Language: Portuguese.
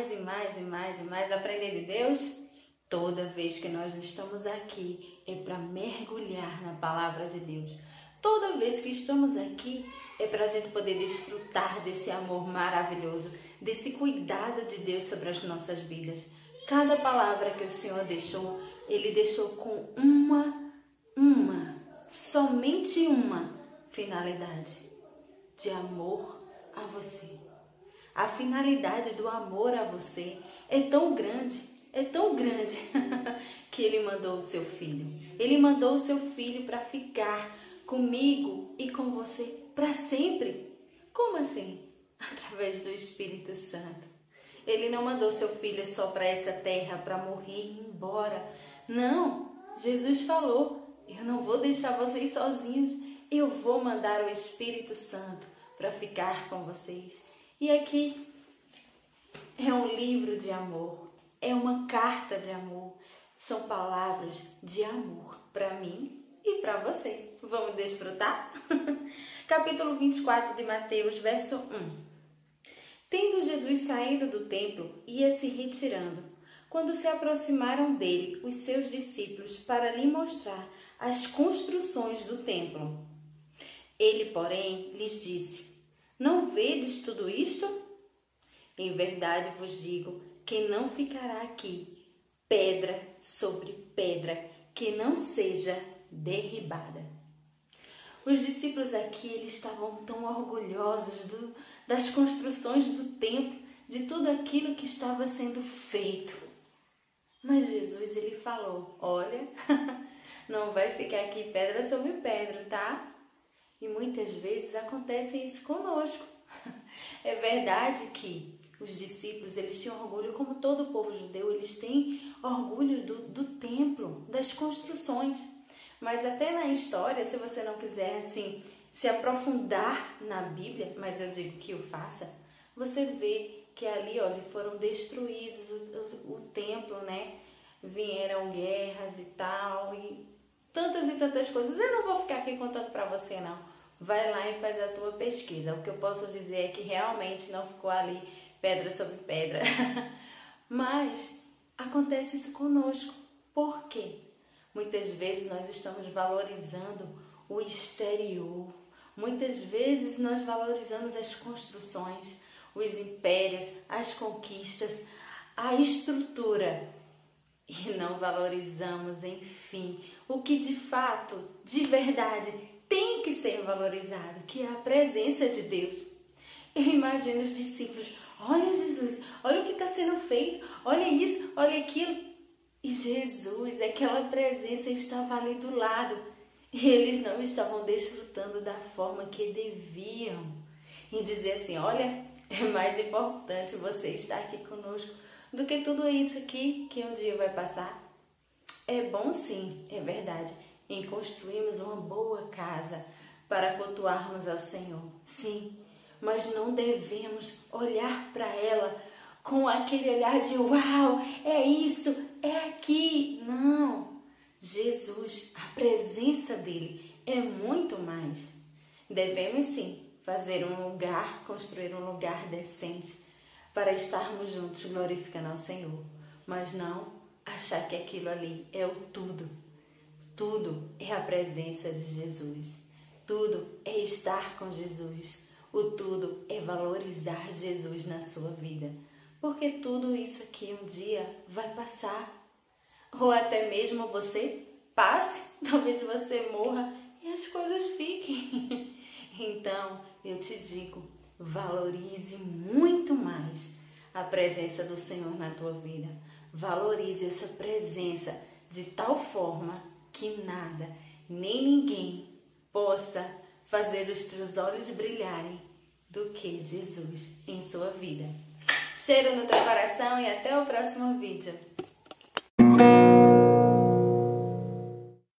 mais e mais e mais e mais aprender de Deus? Toda vez que nós estamos aqui é para mergulhar na palavra de Deus. Toda vez que estamos aqui é para a gente poder desfrutar desse amor maravilhoso, desse cuidado de Deus sobre as nossas vidas. Cada palavra que o Senhor deixou, Ele deixou com uma, uma, somente uma finalidade de amor a você. A finalidade do amor a você é tão grande, é tão grande, que Ele mandou o seu filho. Ele mandou o seu filho para ficar comigo e com você para sempre. Como assim? Através do Espírito Santo. Ele não mandou seu filho só para essa terra para morrer e ir embora. Não, Jesus falou: Eu não vou deixar vocês sozinhos. Eu vou mandar o Espírito Santo para ficar com vocês. E aqui é um livro de amor, é uma carta de amor, são palavras de amor para mim e para você. Vamos desfrutar? Capítulo 24 de Mateus, verso 1. Tendo Jesus saído do templo, ia se retirando. Quando se aproximaram dele os seus discípulos para lhe mostrar as construções do templo. Ele, porém, lhes disse: Não vedes tudo isto? Em verdade vos digo que não ficará aqui pedra sobre pedra que não seja derribada. Os discípulos aqui eles estavam tão orgulhosos do, das construções do templo, de tudo aquilo que estava sendo feito. Mas Jesus ele falou: Olha, não vai ficar aqui pedra sobre pedra, tá? E muitas vezes acontece isso conosco. É verdade que os discípulos eles tinham orgulho, como todo o povo judeu, eles têm orgulho do, do templo, das construções. Mas até na história, se você não quiser assim se aprofundar na Bíblia, mas eu digo que o faça, você vê que ali, olha, foram destruídos o, o, o templo, né? Vieram guerras e tal, e tantas e tantas coisas. Eu não vou ficar aqui contando para você, não. Vai lá e faz a tua pesquisa. O que eu posso dizer é que realmente não ficou ali pedra sobre pedra. Mas acontece isso conosco. Por quê? Muitas vezes nós estamos valorizando o exterior. Muitas vezes nós valorizamos as construções, os impérios, as conquistas, a estrutura e não valorizamos, enfim, o que de fato, de verdade, tem que ser valorizado, que é a presença de Deus. Eu imagino os discípulos: olha Jesus, olha o que está sendo feito, olha isso, olha aquilo. E Jesus, aquela presença estava ali do lado. E eles não estavam desfrutando da forma que deviam. E dizer assim: olha, é mais importante você estar aqui conosco do que tudo isso aqui que um dia vai passar. É bom sim, é verdade, em construirmos uma boa casa para cultuarmos ao Senhor. Sim, mas não devemos olhar para ela com aquele olhar de uau, é isso, é aqui. Não. Jesus, a presença dele é muito mais. Devemos sim fazer um lugar, construir um lugar decente para estarmos juntos glorificando ao Senhor, mas não achar que aquilo ali é o tudo. Tudo é a presença de Jesus. Tudo é estar com Jesus. O tudo é valorizar Jesus na sua vida porque tudo isso aqui um dia vai passar. Ou até mesmo você passe, talvez você morra e as coisas fiquem. Então, eu te digo, valorize muito mais a presença do Senhor na tua vida. Valorize essa presença de tal forma que nada, nem ninguém possa fazer os teus olhos brilharem do que Jesus em sua vida. Cheiro no teu coração e até o próximo vídeo.